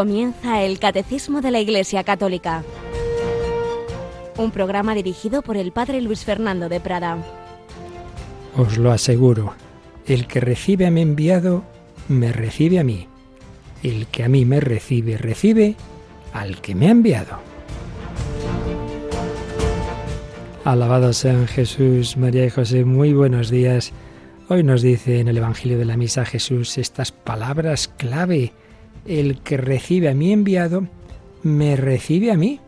Comienza el Catecismo de la Iglesia Católica, un programa dirigido por el Padre Luis Fernando de Prada. Os lo aseguro, el que recibe a mi enviado, me recibe a mí. El que a mí me recibe, recibe al que me ha enviado. Alabado sean Jesús, María y José, muy buenos días. Hoy nos dice en el Evangelio de la Misa Jesús estas palabras clave el que recibe a mi enviado, me recibe a mí.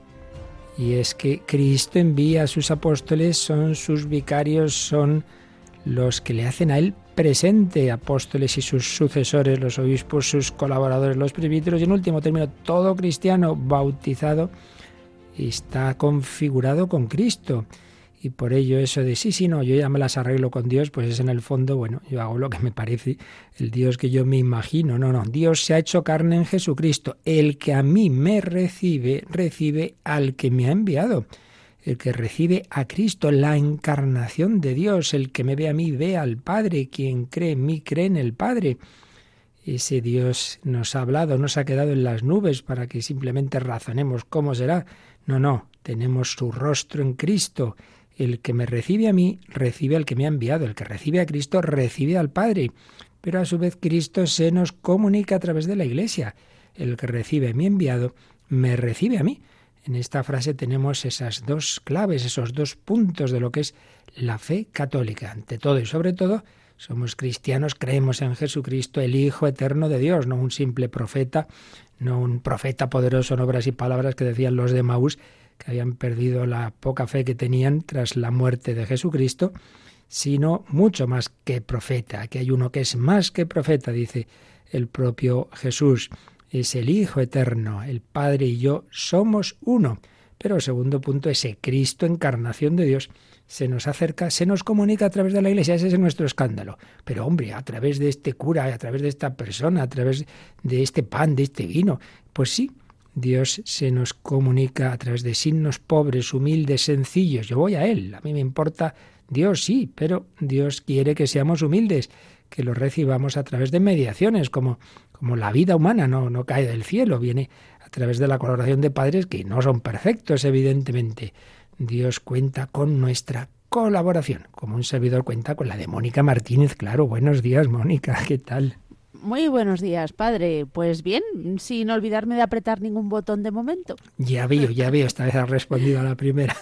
Y es que Cristo envía a sus apóstoles, son sus vicarios, son los que le hacen a él presente, apóstoles y sus sucesores, los obispos, sus colaboradores, los presbíteros y en último término, todo cristiano bautizado está configurado con Cristo. Y por ello eso de sí, sí, no, yo ya me las arreglo con Dios, pues es en el fondo, bueno, yo hago lo que me parece el Dios que yo me imagino. No, no, Dios se ha hecho carne en Jesucristo. El que a mí me recibe, recibe al que me ha enviado. El que recibe a Cristo, la encarnación de Dios, el que me ve a mí, ve al Padre, quien cree en mí, cree en el Padre. Ese Dios nos ha hablado, nos ha quedado en las nubes para que simplemente razonemos cómo será. No, no, tenemos su rostro en Cristo el que me recibe a mí, recibe al que me ha enviado. El que recibe a Cristo, recibe al Padre. Pero a su vez Cristo se nos comunica a través de la Iglesia. El que recibe a mi enviado, me recibe a mí. En esta frase tenemos esas dos claves, esos dos puntos de lo que es la fe católica. Ante todo y sobre todo, somos cristianos, creemos en Jesucristo, el Hijo eterno de Dios, no un simple profeta, no un profeta poderoso en obras y palabras que decían los de Maús, que habían perdido la poca fe que tenían tras la muerte de Jesucristo, sino mucho más que profeta. que hay uno que es más que profeta, dice el propio Jesús. Es el Hijo eterno, el Padre y yo somos uno. Pero segundo punto, ese Cristo, encarnación de Dios, se nos acerca, se nos comunica a través de la Iglesia, ese es nuestro escándalo. Pero hombre, a través de este cura, a través de esta persona, a través de este pan, de este vino, pues sí, Dios se nos comunica a través de signos pobres, humildes, sencillos. Yo voy a Él, a mí me importa Dios, sí, pero Dios quiere que seamos humildes, que lo recibamos a través de mediaciones, como, como la vida humana no, no cae del cielo, viene a través de la colaboración de padres que no son perfectos, evidentemente. Dios cuenta con nuestra colaboración, como un servidor cuenta con la de Mónica Martínez. Claro, buenos días, Mónica, ¿qué tal? Muy buenos días, padre. Pues bien, sin olvidarme de apretar ningún botón de momento. Ya veo, ya veo, esta vez has respondido a la primera.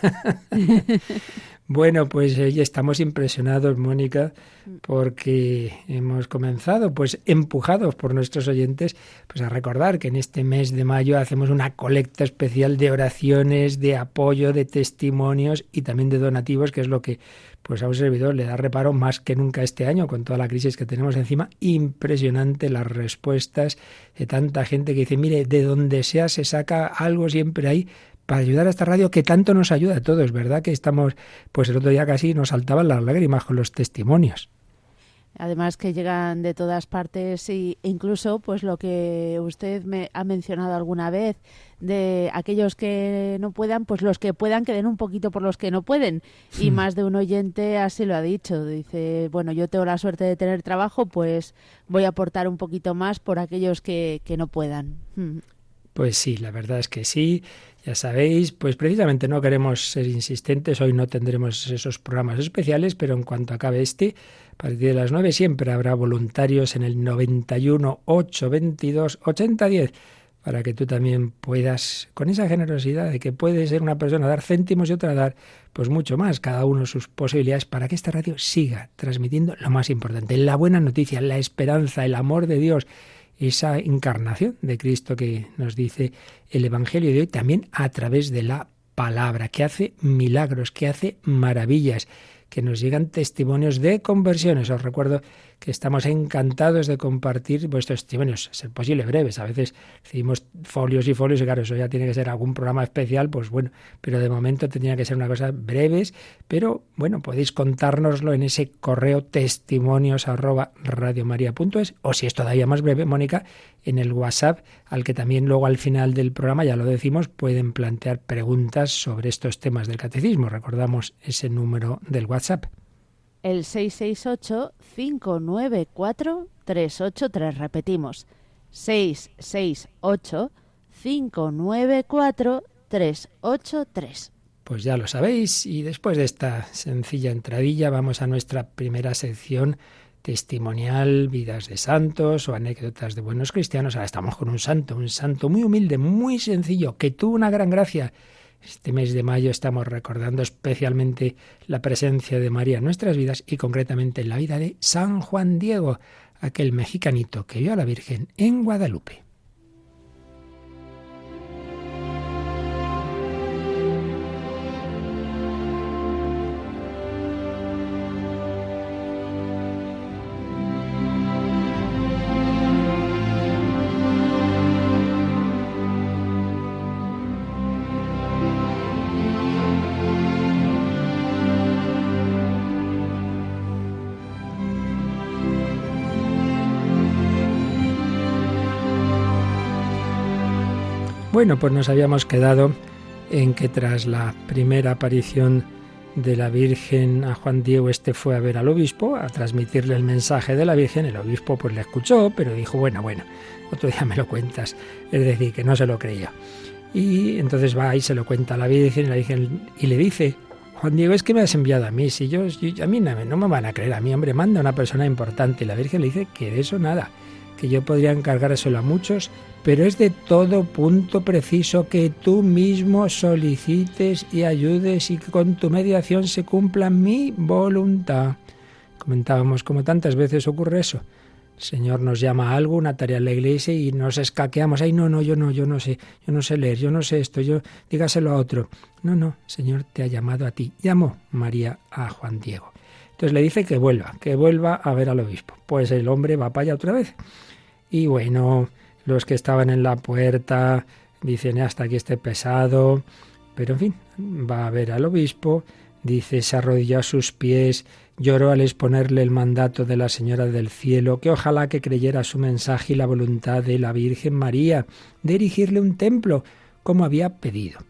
bueno, pues eh, estamos impresionados, Mónica, porque hemos comenzado, pues empujados por nuestros oyentes, pues a recordar que en este mes de mayo hacemos una colecta especial de oraciones, de apoyo, de testimonios y también de donativos, que es lo que pues a un servidor le da reparo más que nunca este año con toda la crisis que tenemos encima. Impresionante las respuestas de tanta gente que dice, mire, de donde sea se saca algo siempre ahí para ayudar a esta radio que tanto nos ayuda a todos, ¿verdad? Que estamos, pues el otro día casi nos saltaban las lágrimas con los testimonios además que llegan de todas partes e incluso pues lo que usted me ha mencionado alguna vez de aquellos que no puedan pues los que puedan que den un poquito por los que no pueden y hmm. más de un oyente así lo ha dicho dice bueno yo tengo la suerte de tener trabajo pues voy a aportar un poquito más por aquellos que, que no puedan hmm. pues sí la verdad es que sí ya sabéis, pues precisamente no queremos ser insistentes, hoy no tendremos esos programas especiales, pero en cuanto acabe este, a partir de las 9 siempre habrá voluntarios en el 91 822 8010 para que tú también puedas, con esa generosidad de que puede ser una persona dar céntimos y otra dar pues mucho más, cada uno sus posibilidades, para que esta radio siga transmitiendo lo más importante, la buena noticia, la esperanza, el amor de Dios, esa encarnación de Cristo que nos dice el Evangelio de hoy, también a través de la palabra, que hace milagros, que hace maravillas que nos llegan testimonios de conversiones. Os recuerdo que estamos encantados de compartir vuestros testimonios, ser posible breves. A veces recibimos folios y folios y claro, eso ya tiene que ser algún programa especial, pues bueno, pero de momento tendría que ser una cosa breves, pero bueno, podéis contárnoslo en ese correo testimonios arroba radiomaria.es o si es todavía más breve, Mónica, en el WhatsApp, al que también luego al final del programa, ya lo decimos, pueden plantear preguntas sobre estos temas del catecismo. Recordamos ese número del WhatsApp. El 668-594-383, repetimos. 668 594 383. Pues ya lo sabéis, y después de esta sencilla entradilla vamos a nuestra primera sección testimonial, vidas de santos o anécdotas de buenos cristianos. Ahora estamos con un santo, un santo muy humilde, muy sencillo, que tuvo una gran gracia. Este mes de mayo estamos recordando especialmente la presencia de María en nuestras vidas y concretamente en la vida de San Juan Diego, aquel mexicanito que vio a la Virgen en Guadalupe. Bueno, pues nos habíamos quedado en que tras la primera aparición de la Virgen a Juan Diego, este fue a ver al obispo, a transmitirle el mensaje de la Virgen. El obispo pues le escuchó, pero dijo, bueno, bueno, otro día me lo cuentas. Es decir, que no se lo creía. Y entonces va y se lo cuenta a la Virgen y, le dice, Juan Diego, es que me has enviado a mí. Si yo, a mí no, me van a creer, a mí, hombre, manda una persona importante. Y la Virgen le dice que de eso nada, que yo podría encargárselo a muchos pero es de todo punto preciso que tú mismo solicites y ayudes y que con tu mediación se cumpla mi voluntad. Comentábamos como tantas veces ocurre eso. El Señor nos llama a algo, una tarea en la iglesia y nos escaqueamos. Ay, no, no, yo no, yo no sé, yo no sé leer, yo no sé esto, yo dígaselo a otro. No, no, Señor te ha llamado a ti. Llamó María a Juan Diego. Entonces le dice que vuelva, que vuelva a ver al obispo. Pues el hombre va para allá otra vez. Y bueno, los que estaban en la puerta dicen hasta aquí esté pesado, pero en fin, va a ver al obispo, dice, se arrodilló a sus pies, lloró al exponerle el mandato de la Señora del Cielo, que ojalá que creyera su mensaje y la voluntad de la Virgen María de erigirle un templo, como había pedido.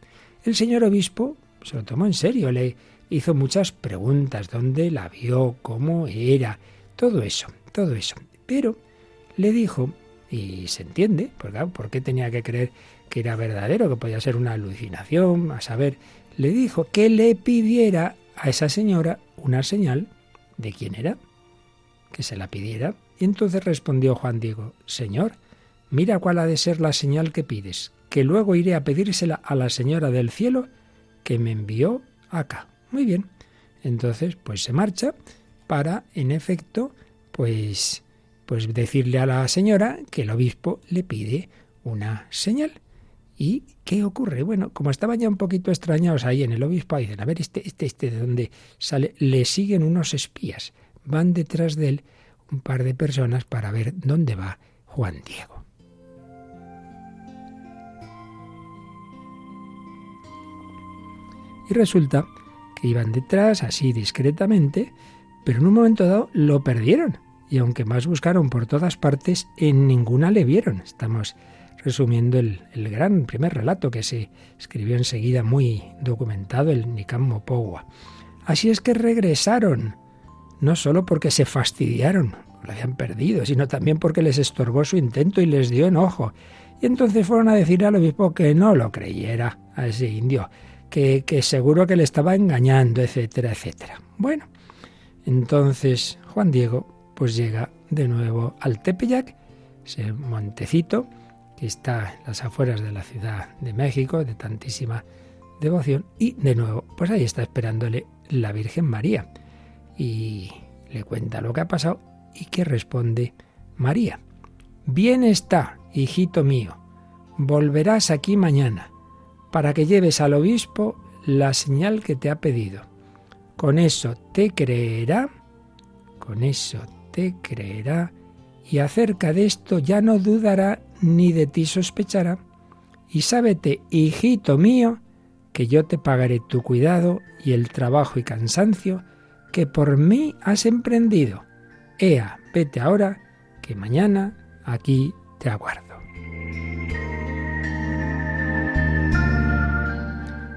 El señor obispo se lo tomó en serio, le hizo muchas preguntas, dónde la vio, cómo era, todo eso, todo eso. Pero le dijo y se entiende, porque ¿por qué tenía que creer que era verdadero, que podía ser una alucinación? A saber, le dijo que le pidiera a esa señora una señal de quién era, que se la pidiera. Y entonces respondió Juan Diego, Señor, mira cuál ha de ser la señal que pides, que luego iré a pedírsela a la señora del cielo que me envió acá. Muy bien. Entonces, pues se marcha para, en efecto, pues pues decirle a la señora que el obispo le pide una señal. ¿Y qué ocurre? Bueno, como estaban ya un poquito extrañados ahí en el obispo, dicen, a ver, este, este, este de dónde sale, le siguen unos espías, van detrás de él un par de personas para ver dónde va Juan Diego. Y resulta que iban detrás, así discretamente, pero en un momento dado lo perdieron y aunque más buscaron por todas partes, en ninguna le vieron. Estamos resumiendo el, gran primer relato que se escribió enseguida muy documentado, el Nican Mopowa. Así es que regresaron, no solo porque se fastidiaron, lo habían perdido, sino también porque les estorbó su intento y les dio enojo. Y entonces fueron a decir al obispo que no lo creyera a ese indio, que, que seguro que le estaba engañando, etcétera, etcétera. Bueno, entonces Juan Diego pues llega de nuevo al Tepeyac, ese montecito que está en las afueras de la Ciudad de México, de tantísima devoción, y de nuevo, pues ahí está esperándole la Virgen María. Y le cuenta lo que ha pasado y que responde María. Bien está, hijito mío, volverás aquí mañana para que lleves al obispo la señal que te ha pedido. Con eso te creerá, con eso te creerá, y acerca de esto ya no dudará ni de ti sospechará. Y sábete, hijito mío, que yo te pagaré tu cuidado y el trabajo y cansancio que por mí has emprendido. Ea, vete ahora, que mañana aquí te aguardo.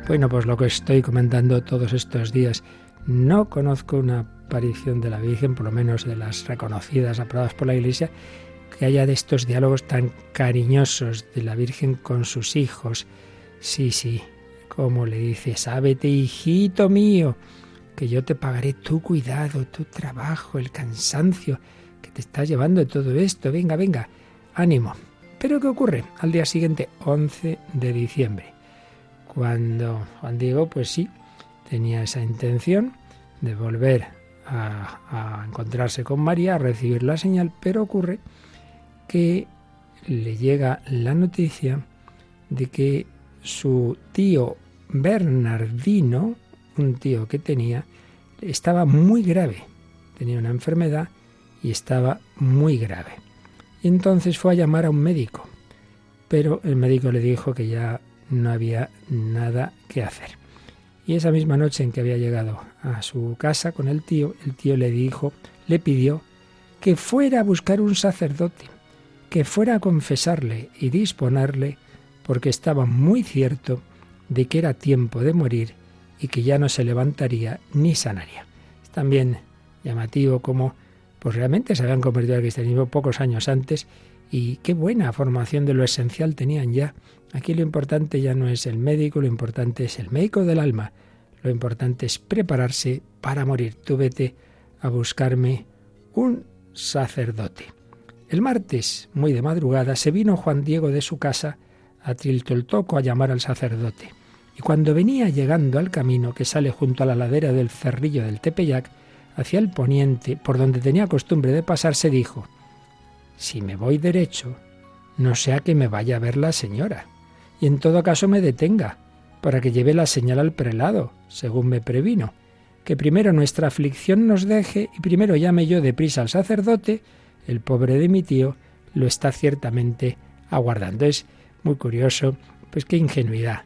Bueno, pues lo que estoy comentando todos estos días, no conozco una aparición de la Virgen, por lo menos de las reconocidas, aprobadas por la Iglesia, que haya de estos diálogos tan cariñosos de la Virgen con sus hijos. Sí, sí, como le dice, sábete, hijito mío, que yo te pagaré tu cuidado, tu trabajo, el cansancio que te estás llevando todo esto. Venga, venga, ánimo. Pero ¿qué ocurre? Al día siguiente, 11 de diciembre, cuando Juan Diego, pues sí, tenía esa intención de volver a, encontrarse con María, a recibir la señal, pero ocurre que le llega la noticia de que su tío Bernardino, un tío que tenía, estaba muy grave. Tenía una enfermedad y estaba muy grave. Y entonces fue a llamar a un médico, pero el médico le dijo que ya no había nada que hacer. Y esa misma noche en que había llegado a su casa con el tío, el tío le dijo, le pidió que fuera a buscar un sacerdote, que fuera a confesarle y disponerle, porque estaba muy cierto de que era tiempo de morir y que ya no se levantaría ni sanaría. Es también llamativo como pues realmente se habían convertido al cristianismo pocos años antes y qué buena formación de lo esencial tenían ya. Aquí lo importante ya no es el médico, lo importante es el médico del alma. Lo importante es prepararse para morir. Tú vete a buscarme un sacerdote. El martes, muy de madrugada, se vino Juan Diego de su casa a Triltoltoco a llamar al sacerdote. Y cuando venía llegando al camino que sale junto a la ladera del cerrillo del Tepeyac, hacia el poniente, por donde tenía costumbre de pasar, se dijo, si me voy derecho, no sea que me vaya a ver la señora, y en todo caso me detenga, para que lleve la señal al prelado, según me previno, que primero nuestra aflicción nos deje y primero llame yo deprisa al sacerdote, el pobre de mi tío lo está ciertamente aguardando. Es muy curioso, pues qué ingenuidad.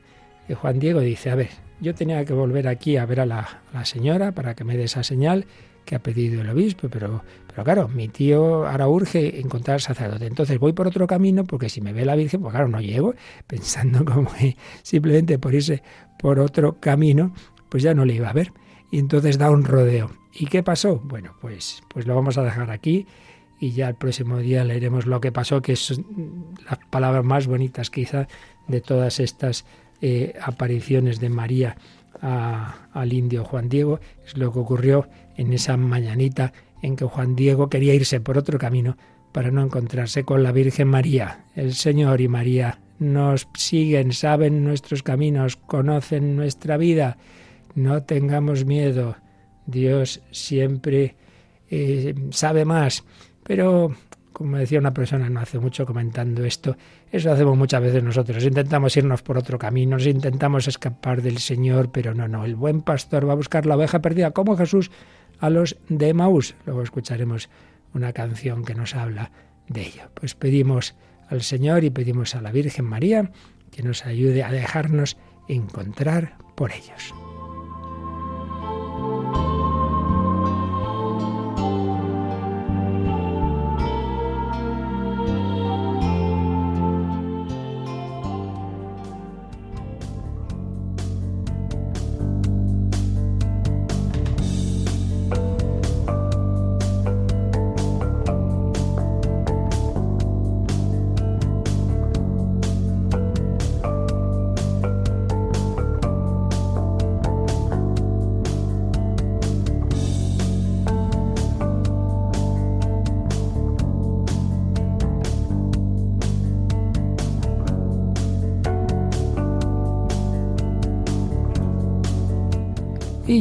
Y Juan Diego dice, a ver, yo tenía que volver aquí a ver a la, señora para que me dé esa señal que ha pedido el obispo, pero, pero claro, mi tío ahora urge encontrar sacerdote. Entonces voy por otro camino porque si me ve la Virgen, pues claro, no llego, pensando como que simplemente por irse por otro camino, pues ya no le iba a ver. Y entonces da un rodeo. ¿Y qué pasó? Bueno, pues, pues lo vamos a dejar aquí y ya el próximo día leeremos lo que pasó, que es las palabras más bonitas quizá de todas estas eh, apariciones de María al indio Juan Diego, es lo que ocurrió en esa mañanita en que Juan Diego quería irse por otro camino para no encontrarse con la Virgen María. El Señor y María nos siguen, saben nuestros caminos, conocen nuestra vida. No tengamos miedo. Dios siempre eh, sabe más. Pero como decía una persona no hace mucho comentando esto, eso hacemos muchas veces nosotros. Intentamos irnos por otro camino, intentamos escapar del Señor, pero no, no. El buen pastor va a buscar la oveja perdida, como Jesús a los de Maús. Luego escucharemos una canción que nos habla de ello. Pues pedimos al Señor y pedimos a la Virgen María que nos ayude a dejarnos encontrar por ellos.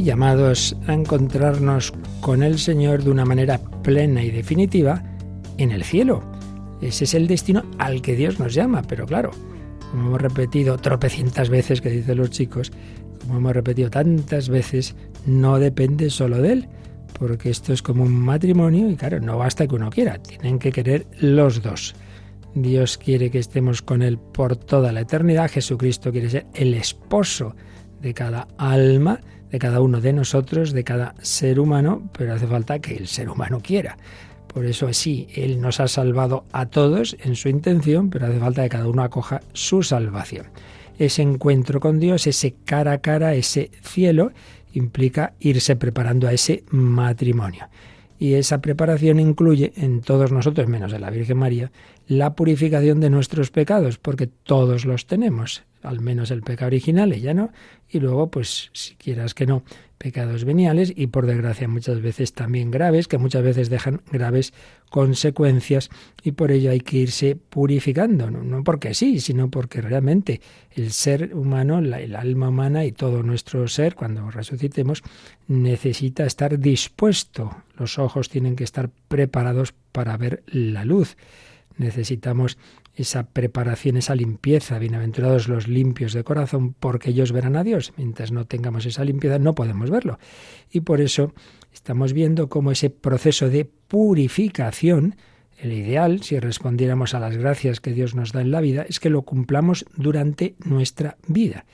Llamados a encontrarnos con el Señor de una manera plena y definitiva en el cielo. Ese es el destino al que Dios nos llama, pero claro, como hemos repetido tropecientas veces, que dicen los chicos, como hemos repetido tantas veces, no depende solo de Él, porque esto es como un matrimonio y claro, no basta que uno quiera, tienen que querer los dos. Dios quiere que estemos con Él por toda la eternidad, Jesucristo quiere ser el esposo de cada alma, de cada uno de nosotros, de cada ser humano, pero hace falta que el ser humano quiera. Por eso sí, Él nos ha salvado a todos en su intención, pero hace falta que cada uno acoja su salvación. Ese encuentro con Dios, ese cara a cara, ese cielo, implica irse preparando a ese matrimonio. Y esa preparación incluye en todos nosotros, menos en la Virgen María, la purificación de nuestros pecados, porque todos los tenemos, al menos el pecado original, ella no, y luego, pues, si quieras que no, pecados veniales y por desgracia muchas veces también graves, que muchas veces dejan graves consecuencias y por ello hay que irse purificando, no, porque sí, sino porque realmente el ser humano, el alma humana y todo nuestro ser, cuando resucitemos, necesita estar dispuesto. Los ojos tienen que estar preparados para ver la luz. Necesitamos esa preparación, esa limpieza. Bienaventurados los limpios de corazón, porque ellos verán a Dios. Mientras no tengamos esa limpieza, no podemos verlo. Y por eso estamos viendo cómo ese proceso de purificación, el ideal, si respondiéramos a las gracias que Dios nos da en la vida, es que lo cumplamos durante nuestra vida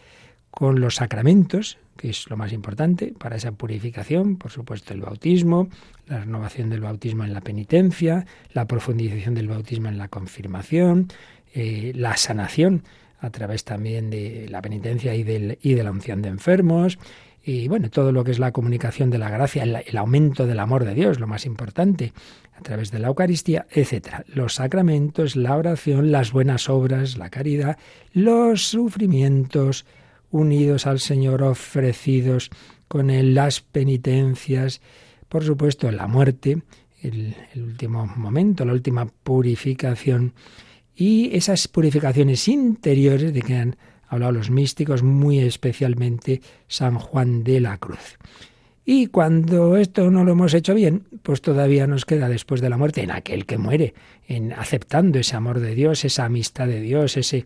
con los sacramentos, que es lo más importante para esa purificación, por supuesto el bautismo, la renovación del bautismo en la penitencia, la profundización del bautismo en la confirmación, eh, la sanación a través también de la penitencia y, del, de la unción de enfermos, y bueno, todo lo que es la comunicación de la gracia, el, el, aumento del amor de Dios, lo más importante, a través de la Eucaristía, etcétera. Los sacramentos, la oración, las buenas obras, la caridad, los sufrimientos, unidos al Señor, ofrecidos con Él, las penitencias, por supuesto la muerte, el, último momento, la última purificación y esas purificaciones interiores de que han hablado los místicos, muy especialmente San Juan de la Cruz. Y cuando esto no lo hemos hecho bien, pues todavía nos queda después de la muerte en aquel que muere, en aceptando ese amor de Dios, esa amistad de Dios, ese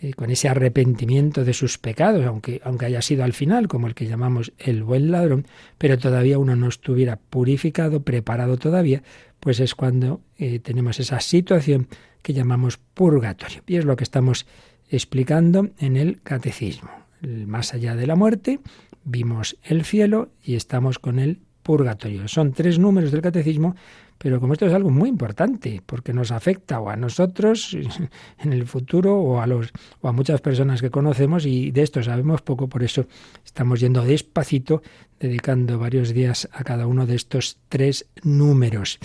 eh, con ese arrepentimiento de sus pecados, aunque, aunque haya sido al final, como el que llamamos el buen ladrón, pero todavía uno no estuviera purificado, preparado todavía, pues es cuando eh, tenemos esa situación que llamamos purgatorio. Y es lo que estamos explicando en el catecismo. Más allá de la muerte, vimos el cielo y estamos con el purgatorio. Son tres números del catecismo pero como esto es algo muy importante, porque nos afecta o a nosotros en el futuro o a, los, o a muchas personas que conocemos y de esto sabemos poco, por eso estamos yendo despacito, dedicando varios días a cada uno de estos tres números.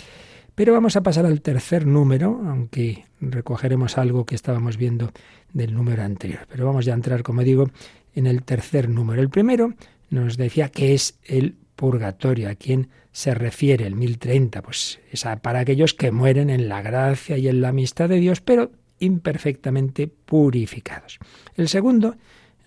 Pero vamos a pasar al tercer número, aunque recogeremos algo que estábamos viendo del número anterior. Pero vamos ya a entrar, como digo, en el tercer número. El primero nos decía que es el purgatorio, a quién se refiere el 1030, pues es para aquellos que mueren en la gracia y en la amistad de Dios, pero imperfectamente purificados. El segundo,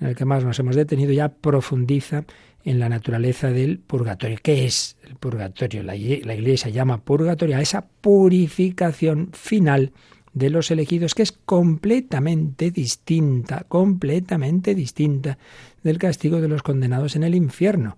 en el que más nos hemos detenido, ya profundiza en la naturaleza del purgatorio. ¿Qué es el purgatorio? La, la Iglesia llama purgatorio a esa purificación final de los elegidos, que es completamente distinta, completamente distinta del castigo de los condenados en el infierno.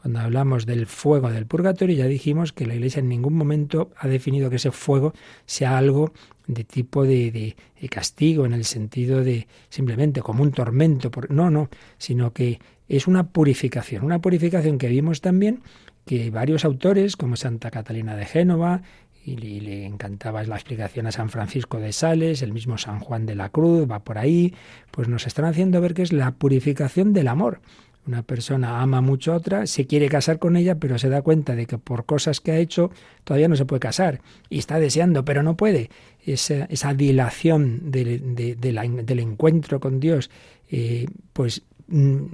Cuando hablamos del fuego del purgatorio, ya dijimos que la Iglesia en ningún momento ha definido que ese fuego sea algo de tipo de, castigo, en el sentido de simplemente como un tormento. No, no, sino que es una purificación. Una purificación que vimos también que varios autores, como Santa Catalina de Génova, y le, encantaba la explicación a San Francisco de Sales, el mismo San Juan de la Cruz va por ahí, pues nos están haciendo ver que es la purificación del amor. Una persona ama mucho a otra, se quiere casar con ella, pero se da cuenta de que por cosas que ha hecho todavía no se puede casar y está deseando, pero no puede. Esa, esa dilación del encuentro con Dios, eh, pues mm,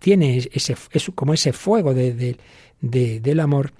tiene ese, es como ese fuego del amor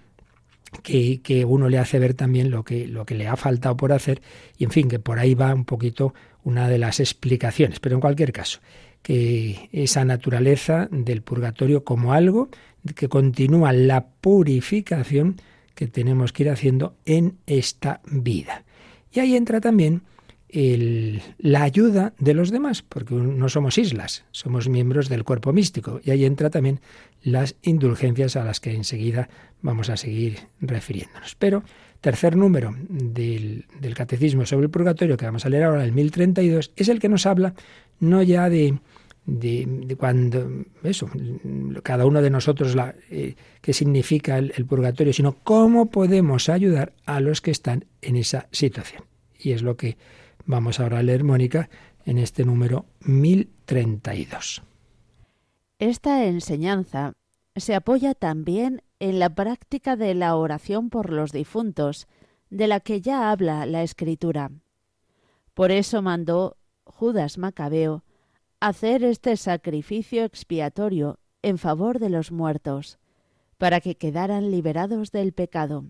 que, que, uno le hace ver también lo que, lo que le ha faltado por hacer y en fin, que por ahí va un poquito una de las explicaciones. Pero en cualquier caso, que esa naturaleza del purgatorio como algo que continúa la purificación que tenemos que ir haciendo en esta vida. Y ahí entra también el, la ayuda de los demás, porque no somos islas, somos miembros del cuerpo místico. Y ahí entra también las indulgencias a las que enseguida vamos a seguir refiriéndonos. Pero tercer número del, del Catecismo sobre el Purgatorio, que vamos a leer ahora, el 1032, es el que nos habla no ya de, de, cuando eso, cada uno de nosotros la, eh, qué significa el, el, purgatorio, sino cómo podemos ayudar a los que están en esa situación. Y es lo que vamos ahora a leer, Mónica, en este número 1032. Esta enseñanza se apoya también en la práctica de la oración por los difuntos, de la que ya habla la Escritura. Por eso mandó Judas Macabeo hacer este sacrificio expiatorio en favor de los muertos, para que quedaran liberados del pecado.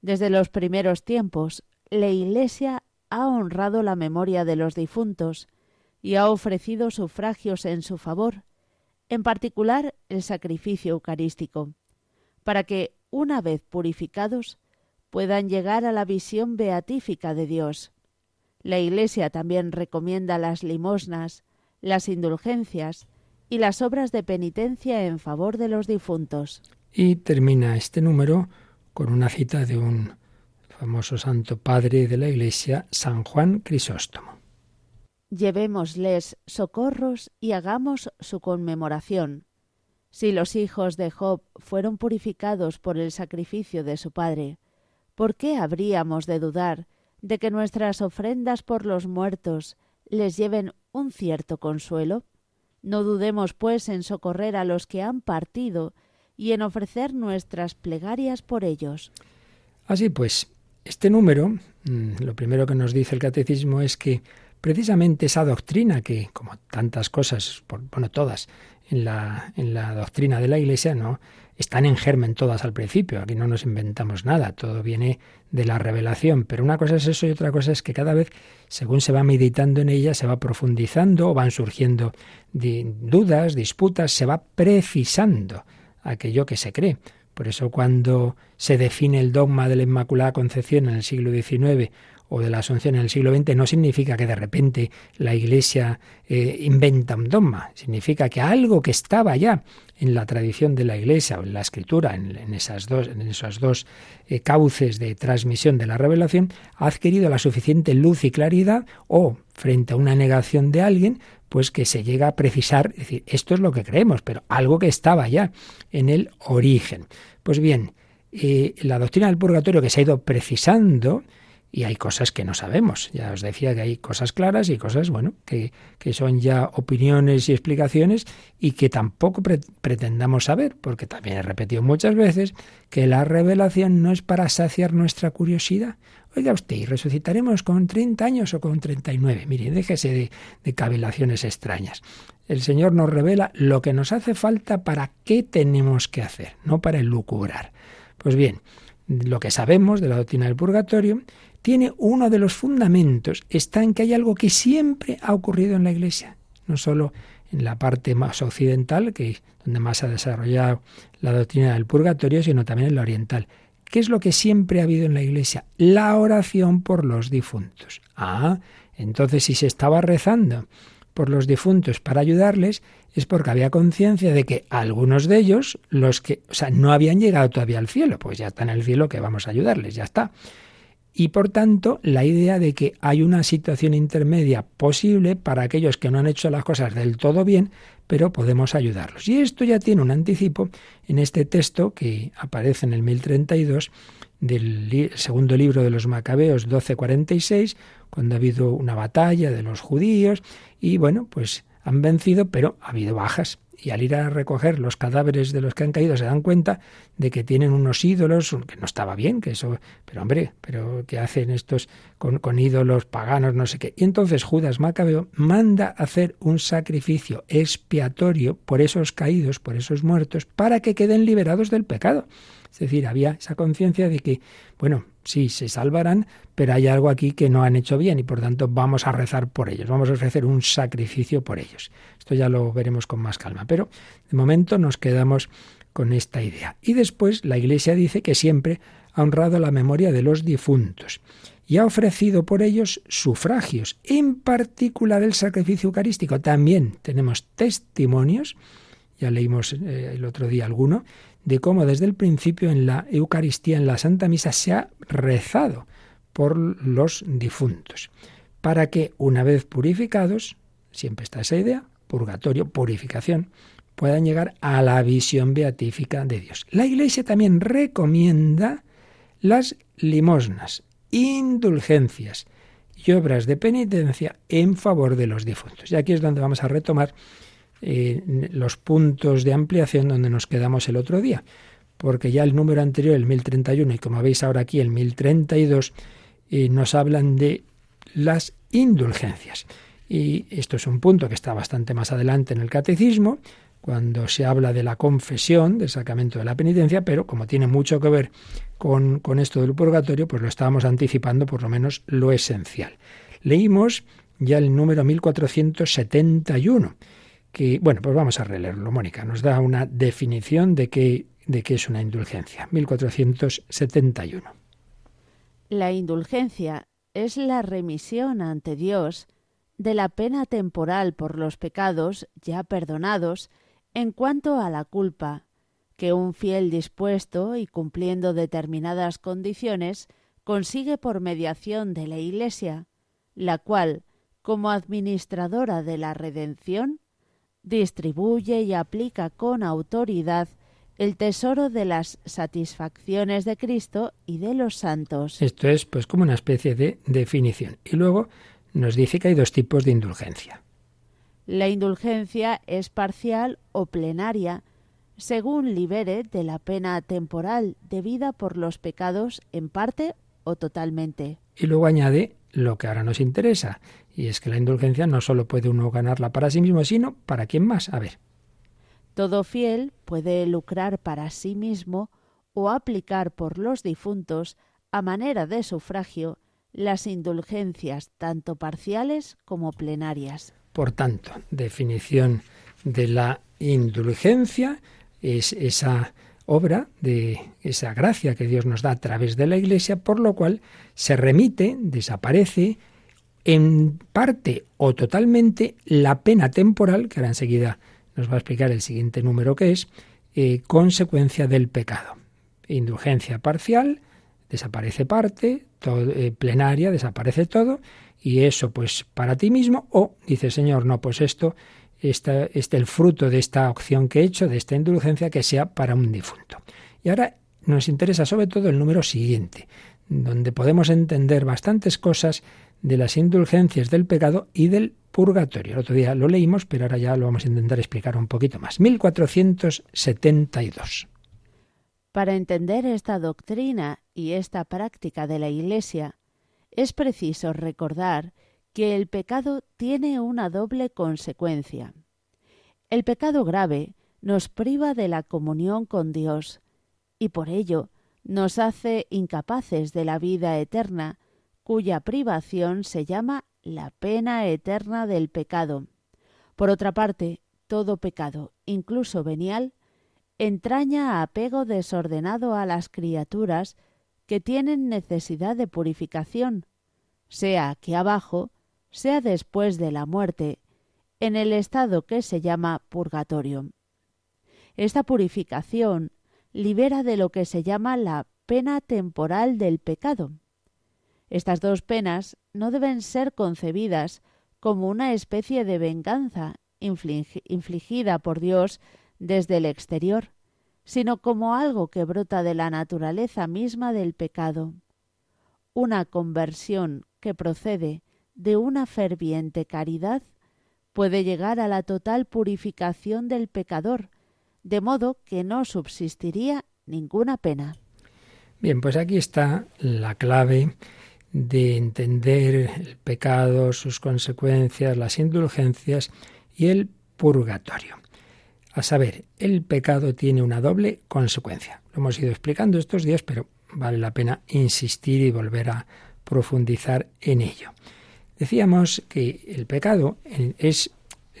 Desde los primeros tiempos, la Iglesia ha honrado la memoria de los difuntos y ha ofrecido sufragios en su favor, en particular el sacrificio eucarístico, para que, una vez purificados, puedan llegar a la visión beatífica de Dios. La Iglesia también recomienda las limosnas, las indulgencias y las obras de penitencia en favor de los difuntos. Y termina este número con una cita de un famoso santo padre de la Iglesia, San Juan Crisóstomo. Llevémosles socorros y hagamos su conmemoración. Si los hijos de Job fueron purificados por el sacrificio de su padre, ¿por qué habríamos de dudar de que nuestras ofrendas por los muertos les lleven un cierto consuelo? No dudemos, pues, en socorrer a los que han partido y en ofrecer nuestras plegarias por ellos. Así pues, este número, mm, lo primero que nos dice el catecismo es que precisamente esa doctrina que, como tantas cosas, bueno, todas, en la, en la doctrina de la Iglesia, no están en germen todas al principio. Aquí no nos inventamos nada, todo viene de la revelación. Pero una cosa es eso y otra cosa es que cada vez, según se va meditando en ella, se va profundizando, van surgiendo dudas, disputas, se va precisando aquello que se cree. Por eso cuando se define el dogma de la Inmaculada Concepción en el siglo XIX o de la Asunción en el siglo XX no significa que de repente la Iglesia eh, inventa un dogma, significa que algo que estaba ya en la tradición de la Iglesia o en la Escritura, en, esas dos, en esos dos eh, cauces de transmisión de la revelación, ha adquirido la suficiente luz y claridad o frente a una negación de alguien, pues que se llega a precisar, es decir, esto es lo que creemos, pero algo que estaba ya en el origen. Pues bien, eh, la doctrina del purgatorio que se ha ido precisando, y hay cosas que no sabemos. Ya os decía que hay cosas claras y cosas, bueno, que, que son ya opiniones y explicaciones y que tampoco pretendamos saber, porque también he repetido muchas veces que la revelación no es para saciar nuestra curiosidad. Oiga usted, ¿y resucitaremos con 30 años o con 39? Mire, déjese de, de cavilaciones extrañas. El Señor nos revela lo que nos hace falta para qué tenemos que hacer, no para elucubrar. Pues bien, lo que sabemos de la doctrina del purgatorio tiene uno de los fundamentos, está en que hay algo que siempre ha ocurrido en la Iglesia, no solo en la parte más occidental, que es donde más ha desarrollado la doctrina del purgatorio, sino también en la oriental. ¿Qué es lo que siempre ha habido en la Iglesia? La oración por los difuntos. Ah, entonces si se estaba rezando por los difuntos para ayudarles, es porque había conciencia de que algunos de ellos, los que, o sea, no habían llegado todavía al cielo, pues ya está en el cielo que vamos a ayudarles, ya está. Y por tanto, la idea de que hay una situación intermedia posible para aquellos que no han hecho las cosas del todo bien, pero podemos ayudarlos. Y esto ya tiene un anticipo en este texto que aparece en el 1032 del segundo libro de los Macabeos 1246, cuando ha habido una batalla de los judíos y bueno, pues han vencido, pero ha habido bajas y al ir a recoger los cadáveres de los que han caído se dan cuenta de que tienen unos ídolos, que no estaba bien, que eso, pero hombre, pero ¿qué hacen estos con, con ídolos paganos, no sé qué? Y entonces Judas Macabeo manda hacer un sacrificio expiatorio por esos caídos, por esos muertos, para que queden liberados del pecado. Es decir, había esa conciencia de que, bueno, sí, se salvarán, pero hay algo aquí que no han hecho bien y por tanto vamos a rezar por ellos, vamos a ofrecer un sacrificio por ellos. Esto ya lo veremos con más calma, pero de momento nos quedamos con esta idea. Y después la Iglesia dice que siempre ha honrado la memoria de los difuntos y ha ofrecido por ellos sufragios, en particular el sacrificio eucarístico. También tenemos testimonios, ya leímos eh, el otro día alguno, de cómo desde el principio en la Eucaristía, en la Santa Misa, se ha rezado por los difuntos, para que una vez purificados, siempre está esa idea, purgatorio, purificación, puedan llegar a la visión beatífica de Dios. La Iglesia también recomienda las limosnas, indulgencias y obras de penitencia en favor de los difuntos. Y aquí es donde vamos a retomar eh, los puntos de ampliación donde nos quedamos el otro día. porque ya el número anterior, el 1031, y como veis ahora aquí, el 1032, eh, nos hablan de las indulgencias. Y esto es un punto que está bastante más adelante en el catecismo, cuando se habla de la confesión, del sacramento de la penitencia, pero como tiene mucho que ver con, con esto del purgatorio, pues lo estábamos anticipando por lo menos lo esencial. Leímos ya el número 1471, que, bueno, pues vamos a releerlo, Mónica, nos da una definición de qué, de qué es una indulgencia. 1471. La indulgencia es la remisión ante Dios de la pena temporal por los pecados ya perdonados en cuanto a la culpa, que un fiel dispuesto y cumpliendo determinadas condiciones consigue por mediación de la Iglesia, la cual, como administradora de la redención, distribuye y aplica con autoridad el tesoro de las satisfacciones de Cristo y de los santos. Esto es pues como una especie de definición. Y luego nos dice que hay dos tipos de indulgencia. La indulgencia es parcial o plenaria, según libere de la pena temporal debida por los pecados en parte o totalmente. Y luego añade lo que ahora nos interesa, y es que la indulgencia no solo puede uno ganarla para sí mismo, sino para quien más. A ver. Todo fiel puede lucrar para sí mismo o aplicar por los difuntos, a manera de sufragio, las indulgencias tanto parciales como plenarias. Por tanto, definición de la indulgencia es esa obra de esa gracia que Dios nos da a través de la Iglesia, por lo cual se remite, desaparece en parte o totalmente la pena temporal, que ahora enseguida nos va a explicar el siguiente número que es, eh, consecuencia del pecado. Indulgencia parcial, desaparece parte, eh, plenaria, desaparece todo, y eso pues para ti mismo, o dice Señor, no, pues esto este, este, el fruto de esta opción que he hecho, de esta indulgencia, que sea para un difunto. Y ahora nos interesa sobre todo el número siguiente, donde podemos entender bastantes cosas de las indulgencias del pecado y del purgatorio. El otro día lo leímos, pero ahora ya lo vamos a intentar explicar un poquito más. 1472. Para entender esta doctrina y esta práctica de la Iglesia, es preciso recordar que el pecado tiene una doble consecuencia. El pecado grave nos priva de la comunión con Dios y por ello nos hace incapaces de la vida eterna, cuya privación se llama la pena eterna del pecado. Por otra parte, todo pecado, incluso venial, entraña apego desordenado a las criaturas que tienen necesidad de purificación, sea que abajo sea después de la muerte, en el estado que se llama purgatorio. Esta purificación libera de lo que se llama la pena temporal del pecado. Estas dos penas no deben ser concebidas como una especie de venganza infligida por Dios desde el exterior, sino como algo que brota de la naturaleza misma del pecado, una conversión que procede de una ferviente caridad puede llegar a la total purificación del pecador, de modo que no subsistiría ninguna pena. Bien, pues aquí está la clave de entender el pecado, sus consecuencias, las indulgencias y el purgatorio. A saber, el pecado tiene una doble consecuencia. Lo hemos ido explicando estos días, pero vale la pena insistir y volver a profundizar en ello. Decíamos que el pecado es,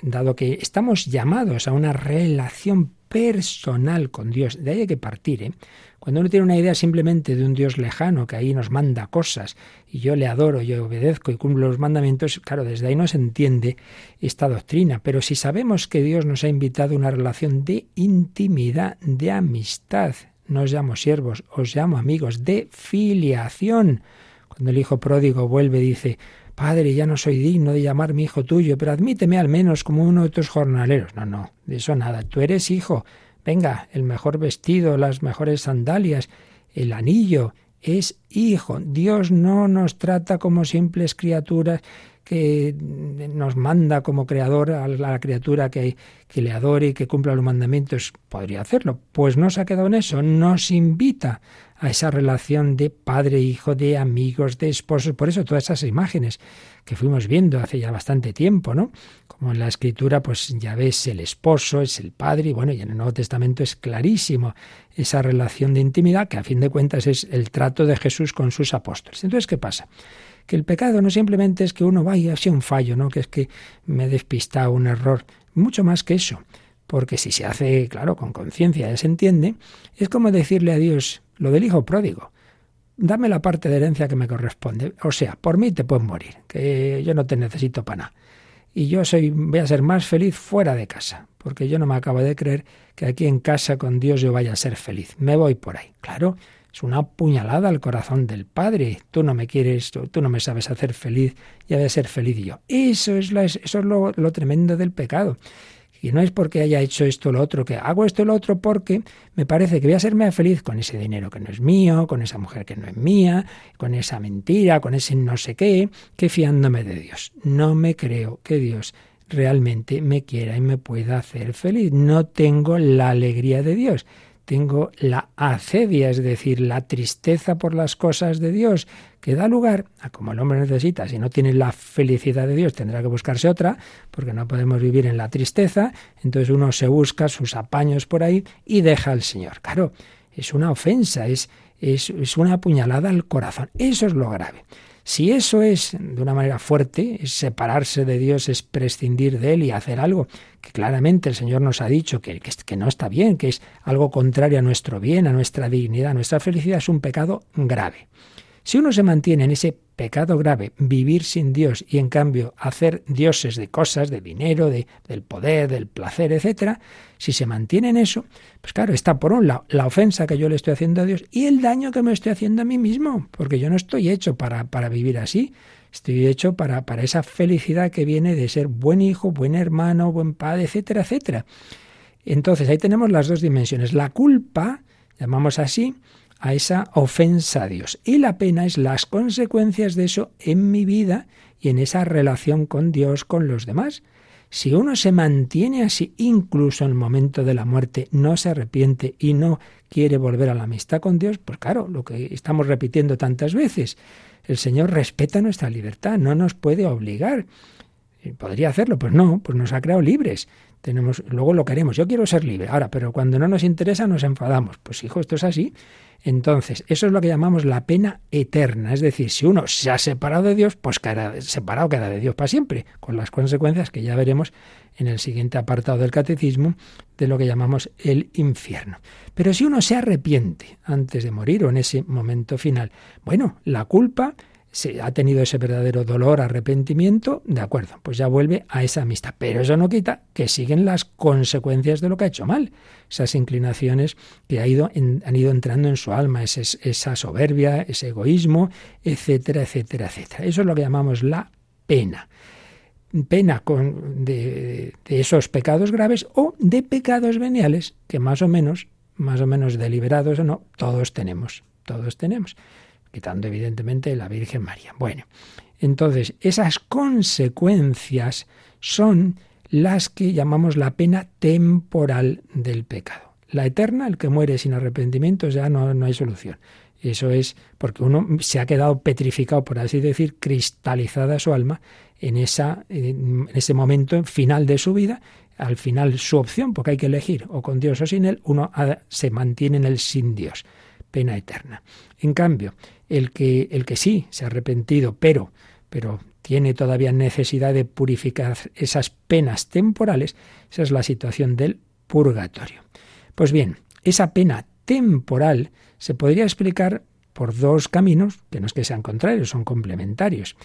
dado que estamos llamados a una relación personal con Dios, de ahí hay que partir. ¿eh? Cuando uno tiene una idea simplemente de un Dios lejano que ahí nos manda cosas y yo le adoro, yo obedezco y cumplo los mandamientos, claro, desde ahí no se entiende esta doctrina. Pero si sabemos que Dios nos ha invitado a una relación de intimidad, de amistad, no os llamo siervos, os llamo amigos, de filiación. Cuando el hijo pródigo vuelve, dice, Padre, ya no soy digno de llamar mi hijo tuyo, pero admíteme al menos como uno de tus jornaleros. No, no, de eso nada. Tú eres hijo. Venga, el mejor vestido, las mejores sandalias, el anillo. Es hijo. Dios no nos trata como simples criaturas que nos manda como creador a la criatura que, que le adore y que cumpla los mandamientos, podría hacerlo. Pues no se ha quedado en eso, nos invita a esa relación de padre-hijo, de amigos, de esposos. Por eso todas esas imágenes que fuimos viendo hace ya bastante tiempo, ¿no? Como en la escritura, pues ya ves el esposo, es el padre, y bueno, y en el Nuevo Testamento es clarísimo esa relación de intimidad que a fin de cuentas es el trato de Jesús con sus apóstoles. Entonces, ¿qué pasa? Que el pecado no simplemente es que uno vaya así un fallo, ¿no? Que es que me he despistado, un error, mucho más que eso. Porque si se hace, claro, con conciencia, ya se entiende, es como decirle a Dios lo del hijo pródigo dame la parte de herencia que me corresponde. O sea, por mí te puedes morir, que yo no te necesito para nada. Y yo soy, voy a ser más feliz fuera de casa, porque yo no me acabo de creer que aquí en casa con Dios yo vaya a ser feliz. Me voy por ahí. Claro, es una puñalada al corazón del Padre. Tú no me quieres, tú, no me sabes hacer feliz, ya a ser feliz yo. Eso es, eso es lo, lo tremendo del pecado y no es porque haya hecho esto o lo otro, que hago esto o lo otro porque me parece que voy a serme feliz con ese dinero que no es mío, con esa mujer que no es mía, con esa mentira, con ese no sé qué, que fiándome de Dios. No me creo que Dios realmente me quiera y me pueda hacer feliz. No tengo la alegría de Dios tengo la acedia, es decir, la tristeza por las cosas de Dios, que da lugar a como el hombre necesita, si no tiene la felicidad de Dios, tendrá que buscarse otra, porque no podemos vivir en la tristeza, entonces uno se busca sus apaños por ahí y deja al Señor. Claro, es una ofensa, es, es, es una puñalada al corazón. Eso es lo grave. Si eso es de una manera fuerte, es separarse de Dios, es prescindir de Él y hacer algo que claramente el Señor nos ha dicho que, que, que, no está bien, que es algo contrario a nuestro bien, a nuestra dignidad, a nuestra felicidad, es un pecado grave. Si uno se mantiene en ese pecado grave, vivir sin Dios y en cambio hacer dioses de cosas, de dinero, de, del poder, del placer, etcétera, si se mantiene en eso, pues claro, está por un lado la ofensa que yo le estoy haciendo a Dios y el daño que me estoy haciendo a mí mismo, porque yo no estoy hecho para, para vivir así. Estoy hecho para, para esa felicidad que viene de ser buen hijo, buen hermano, buen padre, etcétera, etcétera. Entonces ahí tenemos las dos dimensiones. La culpa, llamamos así, a esa ofensa a Dios. Y la pena es las consecuencias de eso en mi vida y en esa relación con Dios, con los demás. Si uno se mantiene así, incluso en el momento de la muerte, no se arrepiente y no quiere volver a la amistad con Dios, pues claro, lo que estamos repitiendo tantas veces, el Señor respeta nuestra libertad, no nos puede obligar. ¿Podría hacerlo? Pues no, pues nos ha creado libres. Tenemos, luego lo queremos, yo quiero ser libre. Ahora, pero cuando no nos interesa nos enfadamos. Pues hijo, esto es así. Entonces, eso es lo que llamamos la pena eterna. Es decir, si uno se ha separado de Dios, pues queda separado queda de Dios para siempre, con las consecuencias que ya veremos en el siguiente apartado del catecismo de lo que llamamos el infierno. Pero si uno se arrepiente antes de morir o en ese momento final, bueno, la culpa si ha tenido ese verdadero dolor, arrepentimiento, de acuerdo, pues ya vuelve a esa amistad. Pero eso no quita que siguen las consecuencias de lo que ha hecho mal, esas inclinaciones que ha ido han ido entrando en su alma, esa soberbia, ese egoísmo, etcétera, etcétera, etcétera. Eso es lo que llamamos la pena. Pena con, de, de esos pecados graves o de pecados veniales que más o menos, más o menos deliberados o no, todos tenemos, todos tenemos quitando evidentemente la Virgen María. Bueno, entonces esas consecuencias son las que llamamos la pena temporal del pecado. La eterna, el que muere sin arrepentimiento, ya no, no hay solución. Eso es porque uno se ha quedado petrificado, por así decir, cristalizada su alma en, esa, en ese momento final de su vida. Al final su opción, porque hay que elegir o con Dios o sin Él, uno se mantiene en el sin Dios, pena eterna. En cambio, el que, el que sí se ha arrepentido, pero, pero tiene todavía necesidad de purificar esas penas temporales, esa es la situación del purgatorio. Pues bien, esa pena temporal se podría explicar por dos caminos, que no es que sean contrarios, son complementarios.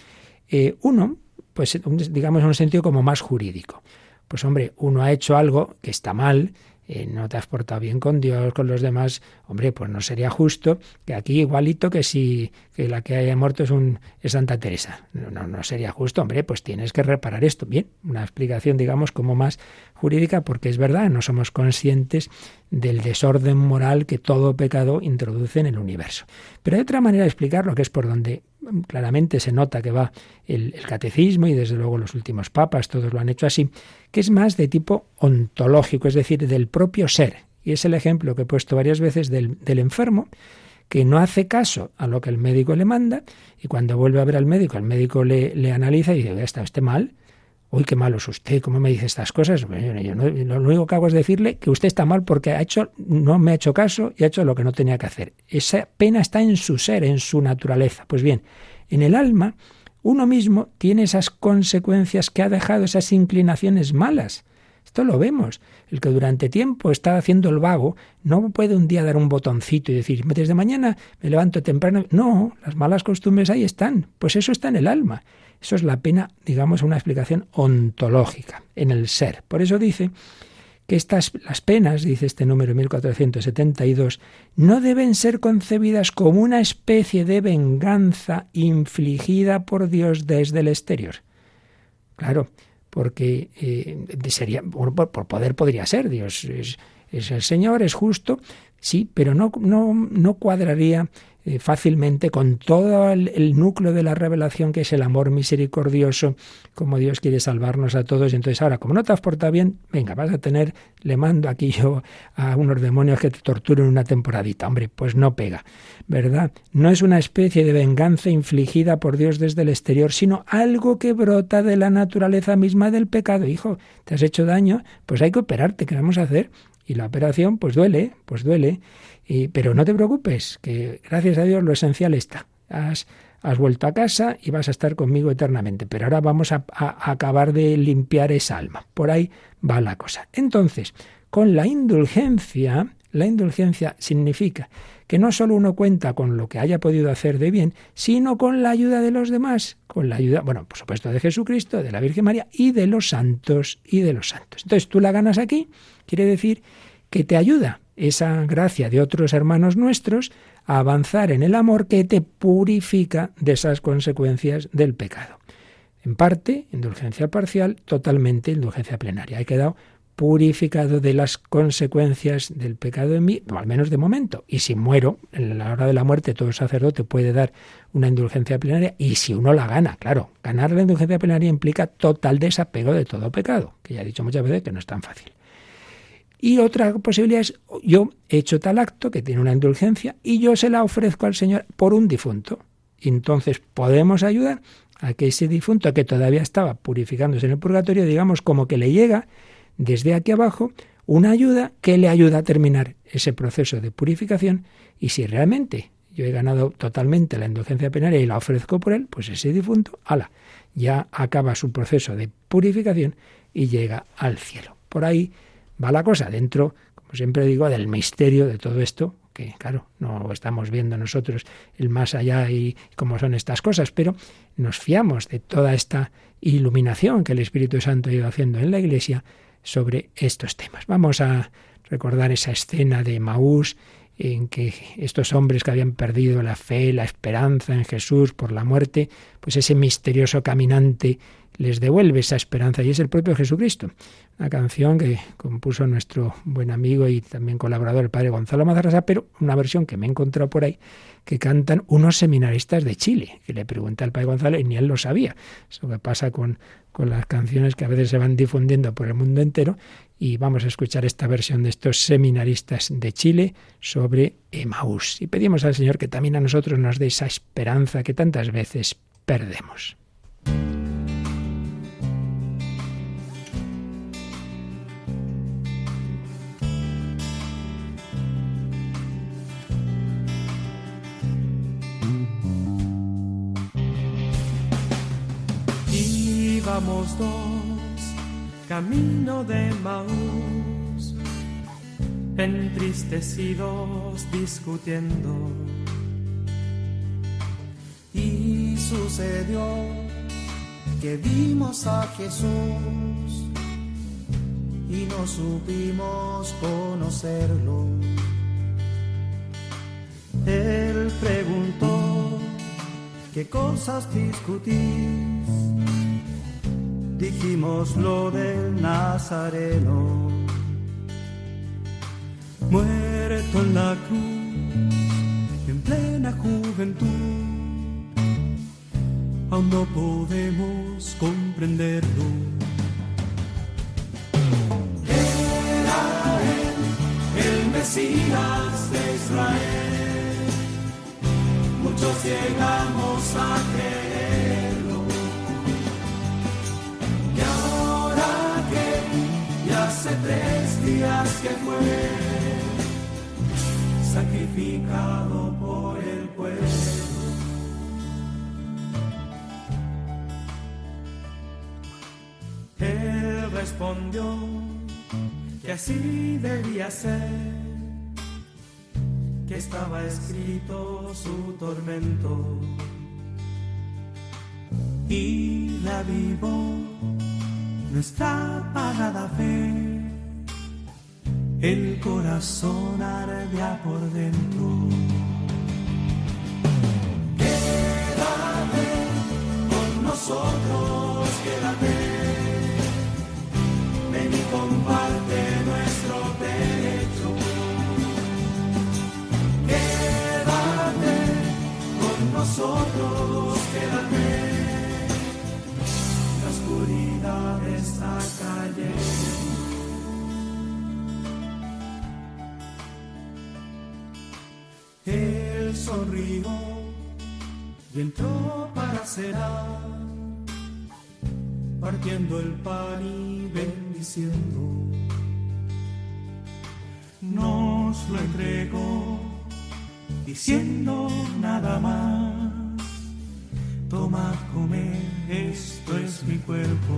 Eh, uno, pues digamos en un sentido como más jurídico. Pues hombre, uno ha hecho algo que está mal, eh, no te has portado bien con Dios, con los demás, hombre, pues no sería justo que aquí igualito que si que la que haya muerto es, un, es Santa Teresa. No, no, no sería justo, hombre, pues tienes que reparar esto. Bien, una explicación, digamos, como más jurídica, porque es verdad, no somos conscientes del desorden moral que todo pecado introduce en el universo. Pero hay otra manera de explicarlo, que es por donde claramente se nota que va el, catecismo y desde luego los últimos papas, todos lo han hecho así, que es más de tipo ontológico, es decir, del propio ser. Y es el ejemplo que he puesto varias veces del, enfermo, que no hace caso a lo que el médico le manda y cuando vuelve a ver al médico, el médico le, le analiza y dice, está usted mal, uy, qué malo es usted, ¿cómo me dice estas cosas? yo lo único que hago es decirle que usted está mal porque ha hecho, no me ha hecho caso y ha hecho lo que no tenía que hacer. Esa pena está en su ser, en su naturaleza. Pues bien, en el alma, uno mismo tiene esas consecuencias que ha dejado, esas inclinaciones malas. Esto lo vemos. El que durante tiempo está haciendo el vago no puede un día dar un botoncito y decir, desde mañana me levanto temprano. No, las malas costumbres ahí están. Pues eso está en el alma. Eso es la pena, digamos, una explicación ontológica, en el ser. Por eso dice que estas las penas, dice este número 1472, no deben ser concebidas como una especie de venganza infligida por Dios desde el exterior. Claro, porque eh, sería por, poder podría ser Dios es, es, el Señor, es justo, sí, pero no, no, no cuadraría eh, fácilmente con todo el, núcleo de la revelación que es el amor misericordioso, como Dios quiere salvarnos a todos. Y entonces ahora, como no te has portado bien, venga, vas a tener, le mando aquí yo a unos demonios que te torturen una temporadita. Hombre, pues no pega, ¿verdad? No es una especie de venganza infligida por Dios desde el exterior, sino algo que brota de la naturaleza misma del pecado. Hijo, te has hecho daño, pues hay que operarte, ¿qué vamos a hacer? Y la operación, pues duele, pues duele pero no te preocupes, que gracias a Dios lo esencial está. Has, has vuelto a casa y vas a estar conmigo eternamente. Pero ahora vamos a, a, acabar de limpiar esa alma. Por ahí va la cosa. Entonces, con la indulgencia, la indulgencia significa que no solo uno cuenta con lo que haya podido hacer de bien, sino con la ayuda de los demás, con la ayuda, bueno, por supuesto, de Jesucristo, de la Virgen María y de los santos y de los santos. Entonces, tú la ganas aquí, quiere decir que te ayuda esa gracia de otros hermanos nuestros a avanzar en el amor que te purifica de esas consecuencias del pecado. En parte, indulgencia parcial, totalmente indulgencia plenaria. He quedado purificado de las consecuencias del pecado en mí, o al menos de momento. Y si muero, en la hora de la muerte, todo sacerdote puede dar una indulgencia plenaria, y si uno la gana, claro, ganar la indulgencia plenaria implica total desapego de todo pecado, que ya he dicho muchas veces que no es tan fácil. Y otra posibilidad es, yo he hecho tal acto que tiene una indulgencia y yo se la ofrezco al Señor por un difunto. entonces podemos ayudar a que ese difunto que todavía estaba purificándose en el purgatorio, digamos como que le llega desde aquí abajo una ayuda que le ayuda a terminar ese proceso de purificación y si realmente yo he ganado totalmente la indulgencia penaria y la ofrezco por él, pues ese difunto, ala, ya acaba su proceso de purificación y llega al cielo. Por ahí va la cosa dentro, como siempre digo, del misterio de todo esto, que claro, no estamos viendo nosotros el más allá y cómo son estas cosas, pero nos fiamos de toda esta iluminación que el Espíritu Santo ha ido haciendo en la Iglesia sobre estos temas. Vamos a recordar esa escena de Maús en que estos hombres que habían perdido la fe, la esperanza en Jesús por la muerte, pues ese misterioso caminante les devuelve esa esperanza y es el propio Jesucristo. Una canción que compuso nuestro buen amigo y también colaborador, el padre Gonzalo Mazarrasa, pero una versión que me he encontrado por ahí que cantan unos seminaristas de Chile, que le pregunta al padre Gonzalo y ni él lo sabía. Eso que pasa con, con las canciones que a veces se van difundiendo por el mundo entero y vamos a escuchar esta versión de estos seminaristas de Chile sobre Emaús. Y pedimos al Señor que también a nosotros nos dé esa esperanza que tantas veces perdemos. Íbamos dos, camino de Maús, entristecidos discutiendo. Y sucedió que vimos a Jesús y no supimos conocerlo. Él preguntó, ¿qué cosas discutís? Dijimos lo del Nazareno, muerto en la cruz, en plena juventud, aún no podemos comprenderlo. Era él, el Mesías de Israel. Muchos llegamos a creerlo. Hace tres días que fue sacrificado por el pueblo. Él respondió que así debía ser, que estaba escrito su tormento y la vivo nuestra apagada fe. El corazón ardea por dentro. Quédate con nosotros, quédate ven y comparte nuestro pecho. Quédate con nosotros, está cayendo. Él sonrió y entró para cenar partiendo el pan y bendiciendo. Nos lo entregó diciendo nada más. Toma, comer, esto es mi cuerpo.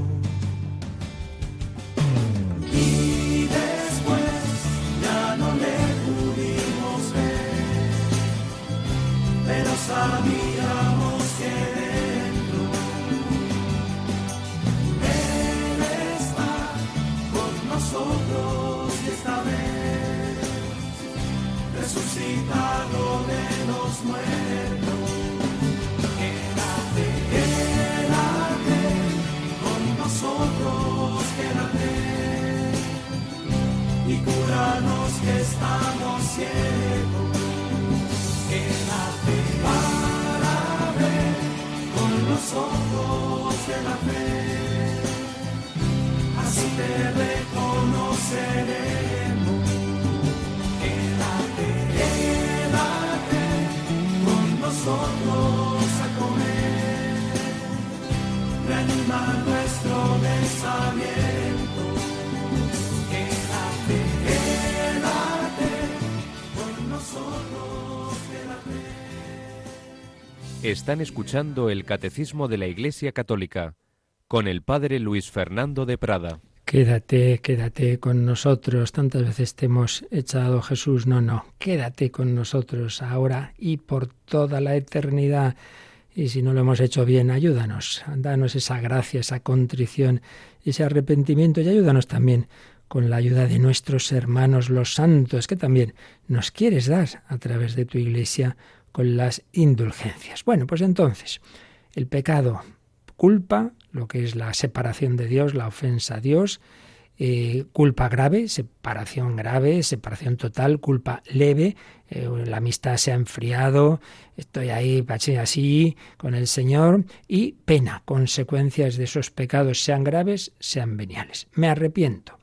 Resucitado de los muertos. Quédate, quédate con nosotros, quédate y cúranos que estamos ciegos. Quédate para ver con los ojos de la fe, así te reconoceremos. Nosotros a comer, reanima nuestro desaliento. Quédate, quédate con nosotros, quédate. Están escuchando el Catecismo de la Iglesia Católica con el Padre Luis Fernando de Prada. Quédate, quédate con nosotros. Tantas veces te hemos echado Jesús. No, no, quédate con nosotros ahora y por toda la eternidad. Y si no lo hemos hecho bien, ayúdanos. Danos esa gracia, esa contrición, ese arrepentimiento y ayúdanos también con la ayuda de nuestros hermanos los santos, que también nos quieres dar a través de tu iglesia con las indulgencias. Bueno, pues entonces, el pecado, culpa, lo que es la separación de Dios, la ofensa a Dios, eh, culpa grave, separación grave, separación total, culpa leve, eh, la amistad se ha enfriado, estoy ahí así, así con el Señor, y pena, consecuencias de esos pecados, sean graves, sean veniales. Me arrepiento,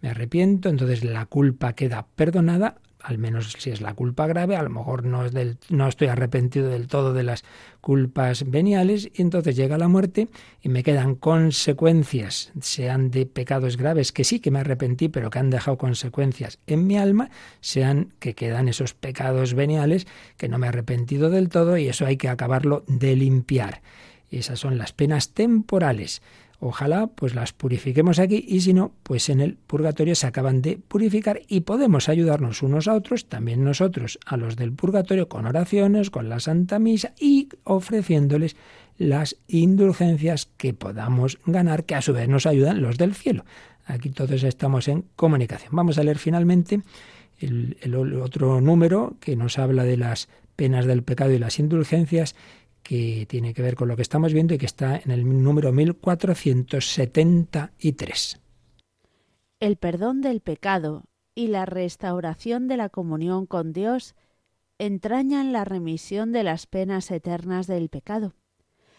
me arrepiento, entonces la culpa queda perdonada, al menos si es la culpa grave, a lo mejor no, es del, no estoy arrepentido del todo de las culpas veniales, y entonces llega la muerte y me quedan consecuencias, sean de pecados graves, que sí que me arrepentí, pero que han dejado consecuencias en mi alma, sean que quedan esos pecados veniales que no me he arrepentido del todo, y eso hay que acabarlo de limpiar. Y esas son las penas temporales. Ojalá pues las purifiquemos aquí y si no, pues en el purgatorio se acaban de purificar y podemos ayudarnos unos a otros, también nosotros a los del purgatorio con oraciones, con la Santa Misa y ofreciéndoles las indulgencias que podamos ganar, que a su vez nos ayudan los del cielo. Aquí todos estamos en comunicación. Vamos a leer finalmente el, el otro número que nos habla de las penas del pecado y las indulgencias que tiene que ver con lo que estamos viendo y que está en el número 1473. El perdón del pecado y la restauración de la comunión con Dios entrañan la remisión de las penas eternas del pecado.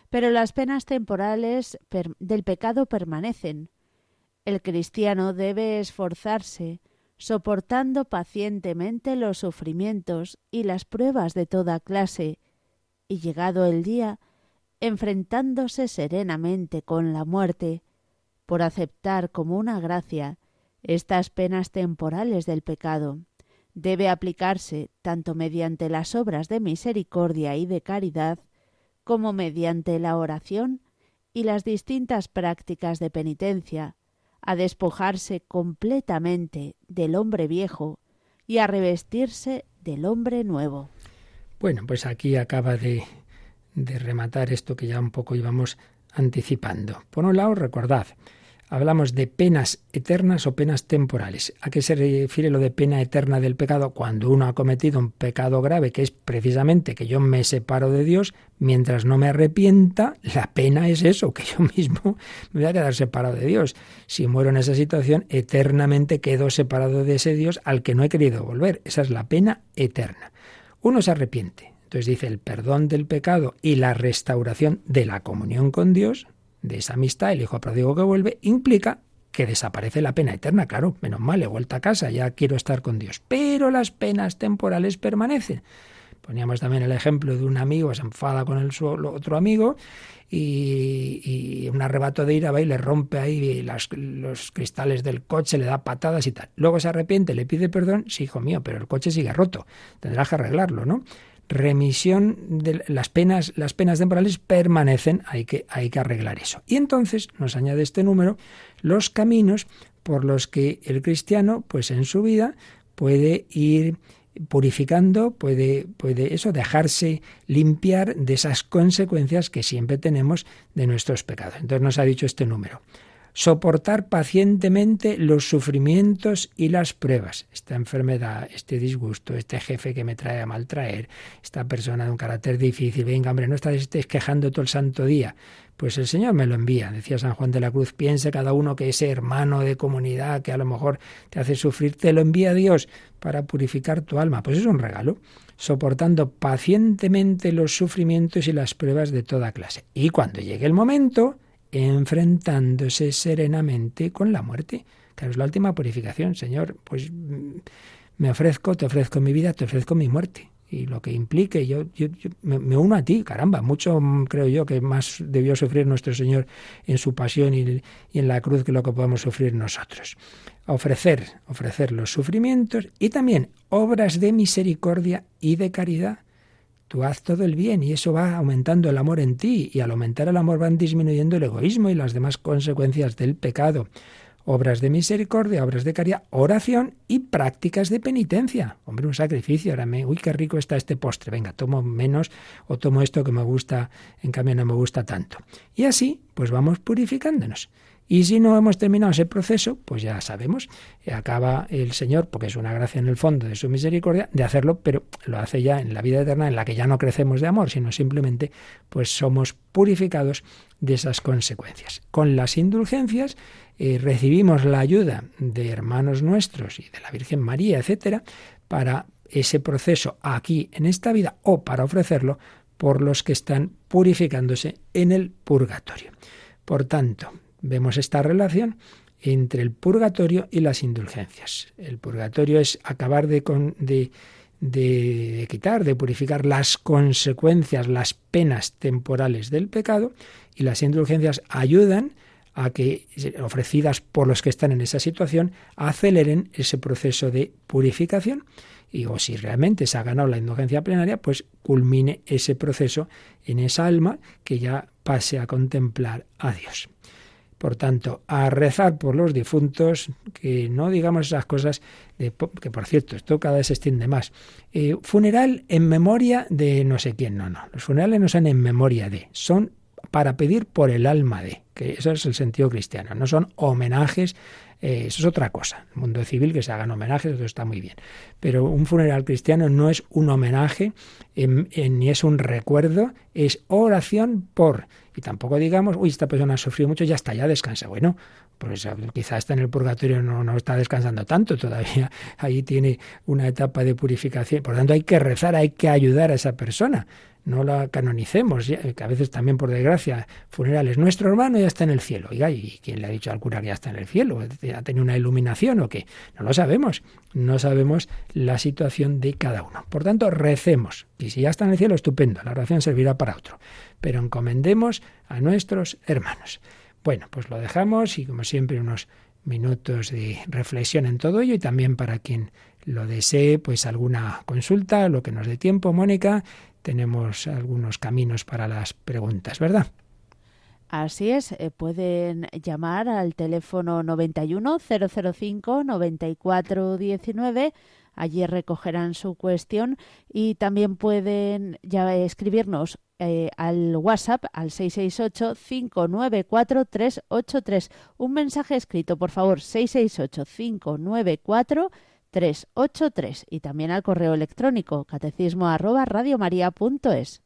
pero las penas temporales del pecado permanecen. El cristiano debe esforzarse, soportando pacientemente los sufrimientos y las pruebas de toda clase, y llegado el día, enfrentándose serenamente con la muerte, por aceptar como una gracia estas penas temporales del pecado. Debe aplicarse tanto mediante las obras de misericordia y de caridad, como mediante la oración y las distintas prácticas de penitencia, a despojarse completamente del hombre viejo y a revestirse del hombre nuevo. Bueno, pues aquí acaba de, de rematar esto que ya un poco íbamos anticipando. Por un lado, recordad, hablamos de penas eternas o penas temporales. ¿A qué se refiere lo de pena eterna del pecado? Cuando uno ha cometido un pecado grave, que es precisamente que yo me separo de Dios, mientras no me arrepienta, la pena es eso, que yo mismo me voy a quedar separado de Dios. Si muero en esa situación, eternamente quedo separado de ese Dios al que no he querido volver. Esa es la pena eterna. Uno se arrepiente. Entonces dice el perdón del pecado y la restauración de la comunión con Dios, de esa amistad, el hijo pródigo que vuelve, implica que desaparece la pena eterna. Claro, menos mal, he vuelto a casa, ya quiero estar con Dios. Pero las penas temporales permanecen. Poníamos también el ejemplo de un amigo se enfada con el otro amigo y, un arrebato de ira va y le rompe ahí los cristales del coche, le da patadas y tal. Luego se arrepiente, le pide perdón, sí, hijo mío, pero el coche sigue roto. Tendrás que arreglarlo, ¿no? remisión de las penas, las penas temporales permanecen, hay que, hay que arreglar eso. Y entonces nos añade este número los caminos por los que el cristiano, pues en su vida, puede ir purificando, puede, puede eso, dejarse limpiar de esas consecuencias que siempre tenemos de nuestros pecados. Entonces nos ha dicho este número soportar pacientemente los sufrimientos y las pruebas. Esta enfermedad, este disgusto, este jefe que me trae a maltraer, esta persona de un carácter difícil, venga, hombre, no estés quejando todo el santo día. Pues el Señor me lo envía, decía San Juan de la Cruz, piense cada uno que ese hermano de comunidad que a lo mejor te hace sufrir, te lo envía Dios para purificar tu alma. Pues es un regalo, soportando pacientemente los sufrimientos y las pruebas de toda clase. Y cuando llegue el momento, enfrentándose serenamente con la muerte. Claro, es la última purificación, Señor. Pues mm, me ofrezco, te ofrezco mi vida, te ofrezco mi muerte. Y lo que implique, yo, me, uno a ti, caramba, mucho mm, creo yo que más debió sufrir nuestro Señor en su pasión y, y en la cruz que lo que podemos sufrir nosotros. Ofrecer, ofrecer los sufrimientos y también obras de misericordia y de caridad Tú haz todo el bien y eso va aumentando el amor en ti y al aumentar el amor van disminuyendo el egoísmo y las demás consecuencias del pecado. Obras de misericordia, obras de caridad, oración y prácticas de penitencia. Hombre, un sacrificio. Ahora me, uy, qué rico está este postre. Venga, tomo menos o tomo esto que me gusta, en cambio no me gusta tanto. Y así, pues vamos purificándonos. Y si no hemos terminado ese proceso, pues ya sabemos, acaba el Señor, porque es una gracia en el fondo de su misericordia, de hacerlo, pero lo hace ya en la vida eterna, en la que ya no crecemos de amor, sino simplemente pues somos purificados de esas consecuencias. Con las indulgencias eh, recibimos la ayuda de hermanos nuestros y de la Virgen María, etcétera, para ese proceso aquí en esta vida o para ofrecerlo por los que están purificándose en el purgatorio. Por tanto, vemos esta relación entre el purgatorio y las indulgencias. El purgatorio es acabar de, de, de, quitar, de purificar las consecuencias, las penas temporales del pecado, y las indulgencias ayudan a que, ofrecidas por los que están en esa situación, aceleren ese proceso de purificación. Y o si realmente se ha ganado la indulgencia plenaria, pues culmine ese proceso en esa alma que ya pase a contemplar a Dios. Por tanto, a rezar por los difuntos, que no digamos esas cosas, de, que por cierto, esto cada vez se extiende más. Eh, funeral en memoria de no sé quién, no, no. Los funerales no son en memoria de, son para pedir por el alma de, que eso es el sentido cristiano, no son homenajes eh, eso es otra cosa. El mundo civil que se hagan homenajes, eso está muy bien. Pero un funeral cristiano no es un homenaje ni es un recuerdo, es oración por. Y tampoco digamos, uy, esta persona ha sufrido mucho, ya está, ya descansa. Bueno, pues quizá está en el purgatorio, no, no está descansando tanto todavía. Ahí tiene una etapa de purificación. Por tanto, hay que rezar, hay que ayudar a esa persona. no la canonicemos, que a veces también por desgracia, funerales, nuestro hermano ya está en el cielo. ¿y quién le ha dicho al cura que ya está en el cielo? ¿Ha tenido una iluminación o qué? No lo sabemos, no sabemos la situación de cada uno. Por tanto, recemos, y si ya está en el cielo, estupendo, la oración servirá para otro, pero encomendemos a nuestros hermanos. Bueno, pues lo dejamos y como siempre unos minutos de reflexión en todo ello y también para quien lo desee, pues alguna consulta, lo que nos dé tiempo, Mónica, tenemos algunos caminos para las preguntas, ¿verdad? Así es, eh, pueden llamar al teléfono 91 005 94 19. Allí recogerán su cuestión y también pueden ya escribirnos eh, al WhatsApp al 668 594 383. Un mensaje escrito, por favor, 668 594 383. 383 y también al correo electrónico catecismo arroba radiomaria.es.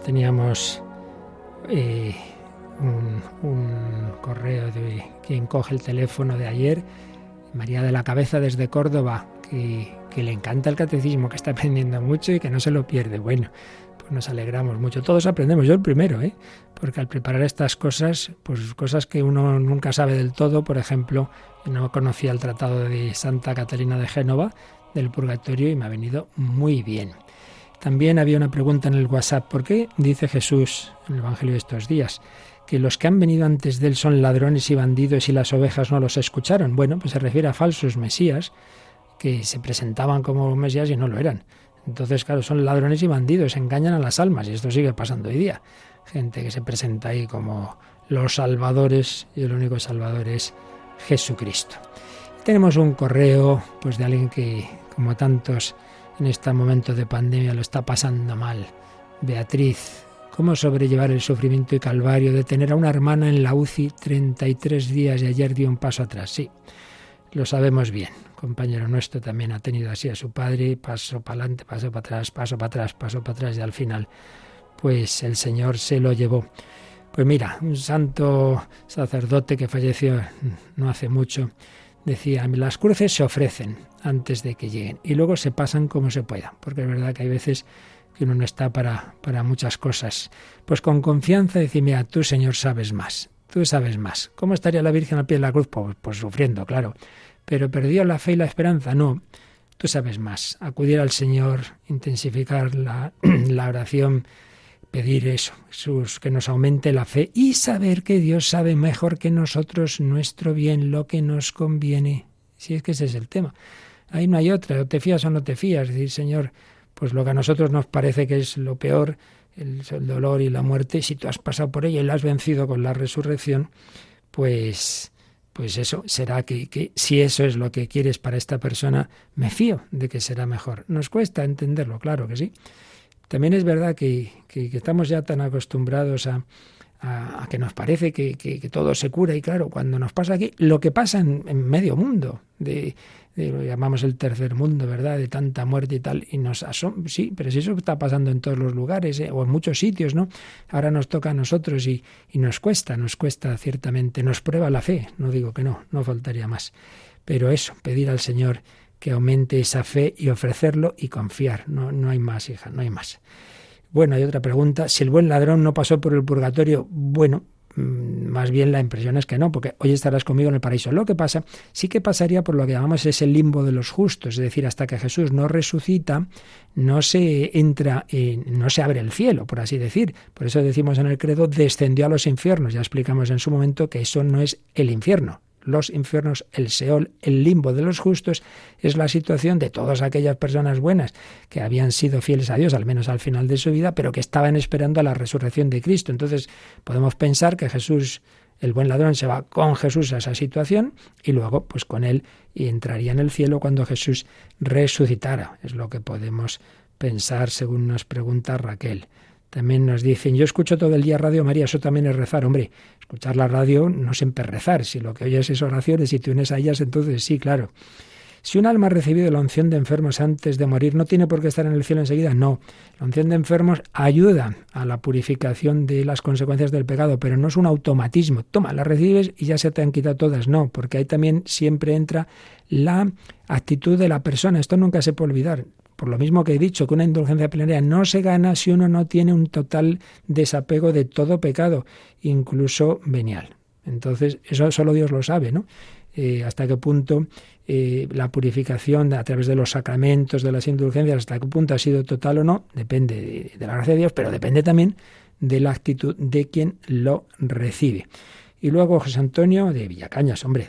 teníamos, eh, un, correo de quien coge el teléfono de ayer, María de la Cabeza desde Córdoba, que, que, le encanta el catecismo, que está aprendiendo mucho y que no se lo pierde. Bueno, pues nos alegramos mucho. Todos aprendemos, yo el primero, ¿eh? porque al preparar estas cosas, pues cosas que uno nunca sabe del todo, por ejemplo, no conocía el tratado de Santa Catalina de Génova del Purgatorio y me ha venido muy bien. También había una pregunta en el WhatsApp. ¿Por qué dice Jesús en el Evangelio de estos días que los que han venido antes de él son ladrones y bandidos y las ovejas no los escucharon? Bueno, pues se refiere a falsos mesías que se presentaban como mesías y no lo eran. Entonces, claro, son ladrones y bandidos, engañan a las almas y esto sigue pasando hoy día. Gente que se presenta ahí como los salvadores y el único salvador es Jesucristo. Tenemos un correo pues de alguien que, como tantos en este momento de pandemia lo está pasando mal. Beatriz, ¿cómo sobrellevar el sufrimiento y calvario de tener a una hermana en la UCI 33 días y ayer dio un paso atrás? Sí, lo sabemos bien. compañero nuestro también ha tenido así a su padre, paso para adelante, paso para atrás, paso para atrás, paso para atrás y al final, pues el Señor se lo llevó. Pues mira, un santo sacerdote que falleció no hace mucho, decía, las cruces se ofrecen antes de que lleguen y luego se pasan como se pueda, porque es verdad que hay veces que uno no está para, para muchas cosas. Pues con confianza decir, tú Señor sabes más, tú sabes más. ¿Cómo estaría la Virgen al pie de la cruz? Pues, pues sufriendo, claro. Pero perdió la fe y la esperanza, no. Tú sabes más. Acudir al Señor, intensificar la, la oración, pedir eso, Jesús, que nos aumente la fe y saber que Dios sabe mejor que nosotros nuestro bien, lo que nos conviene. Si es que ese es el tema. Ahí no hay otra, o te fías o no te fías. Decir, Señor, pues lo que a nosotros nos parece que es lo peor, el, el dolor y la muerte, si tú has pasado por ella y la has vencido con la resurrección, pues pues eso será que, que, si eso es lo que quieres para esta persona, me fío de que será mejor. Nos cuesta entenderlo, claro que sí. También es verdad que, que, estamos ya tan acostumbrados a, que nos parece que, todo se cura y claro, cuando nos pasa aquí, lo que pasa en, en medio mundo, de, lo llamamos el tercer mundo, ¿verdad? De tanta muerte y tal, y nos asombra, sí, pero si eso está pasando en todos los lugares ¿eh? o en muchos sitios, ¿no? Ahora nos toca a nosotros y, y nos cuesta, nos cuesta ciertamente, nos prueba la fe, no digo que no, no faltaría más, pero eso, pedir al Señor que aumente esa fe y ofrecerlo y confiar, no, no hay más, hija, no hay más. Bueno, hay otra pregunta, si el buen ladrón no pasó por el purgatorio, bueno, Mm, más bien la impresión es que no, porque hoy estarás conmigo en el paraíso. Lo que pasa, sí que pasaría por lo que llamamos ese limbo de los justos, es decir, hasta que Jesús no resucita, no se entra, no se abre el cielo, por así decir. Por eso decimos en el credo, descendió a los infiernos. Ya explicamos en su momento que eso no es el infierno los infiernos, el Seol, el limbo de los justos, es la situación de todas aquellas personas buenas que habían sido fieles a Dios, al menos al final de su vida, pero que estaban esperando a la resurrección de Cristo. Entonces podemos pensar que Jesús, el buen ladrón, se va con Jesús a esa situación y luego pues con él y entraría en el cielo cuando Jesús resucitara. Es lo que podemos pensar según nos pregunta Raquel. También nos dicen, yo escucho todo el día Radio María, eso también es rezar. Hombre, escuchar la radio no siempre rezar. Si lo que oyes es oraciones y te unes a ellas, entonces sí, claro. Si un alma ha recibido la unción de enfermos antes de morir, ¿no tiene por qué estar en el cielo enseguida? No. La unción de enfermos ayuda a la purificación de las consecuencias del pecado, pero no es un automatismo. Toma, la recibes y ya se te han quitado todas. No, porque ahí también siempre entra la actitud de la persona. Esto nunca se puede olvidar. Por lo mismo que he dicho, que una indulgencia plenaria no se gana si uno no tiene un total desapego de todo pecado, incluso venial. Entonces, eso solo Dios lo sabe, ¿no? Eh, hasta qué punto eh, la purificación a través de los sacramentos, de las indulgencias, hasta qué punto ha sido total o no, depende de, de la gracia de Dios, pero depende también de la actitud de quien lo recibe. Y luego José Antonio de Villacañas, hombre,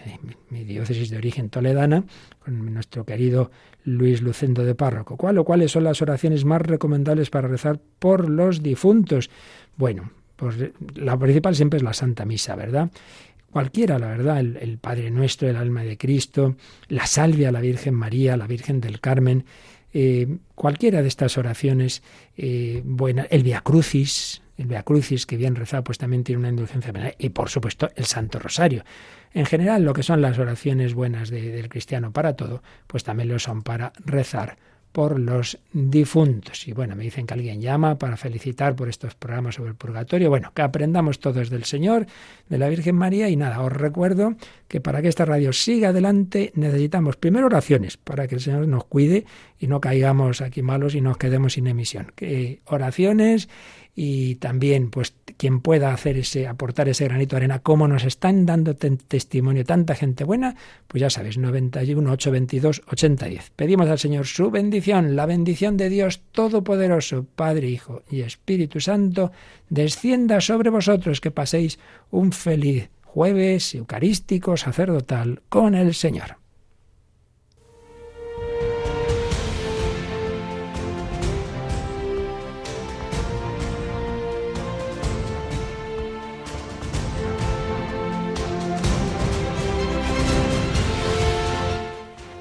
mi diócesis de origen toledana, con nuestro querido Luis Lucendo de Párroco. ¿Cuál o cuáles son las oraciones más recomendables para rezar por los difuntos? Bueno, pues la principal siempre es la Santa Misa, ¿verdad? Cualquiera, la verdad, el, Padre Nuestro, el alma de Cristo, la salvia a la Virgen María, la Virgen del Carmen, eh, cualquiera de estas oraciones, eh, buena, el Via Crucis, el Via Crucis, que bien rezado, pues también tiene una indulgencia penal. Y por supuesto, el Santo Rosario. En general, lo que son las oraciones buenas del cristiano para todo, pues también lo son para rezar por los difuntos. Y bueno, me dicen que alguien llama para felicitar por estos programas sobre el purgatorio. Bueno, que aprendamos todos del Señor, de la Virgen María y nada, os recuerdo que para que esta radio siga adelante necesitamos primero oraciones para que el Señor nos cuide y no caigamos aquí malos y nos quedemos sin emisión. Que oraciones y también pues quien pueda hacer ese aportar ese granito de arena como nos están dando testimonio tanta gente buena pues ya sabes 91 822 8010 pedimos al Señor su bendición la bendición de Dios todopoderoso Padre Hijo y Espíritu Santo descienda sobre vosotros que paséis un feliz jueves eucarístico sacerdotal con el Señor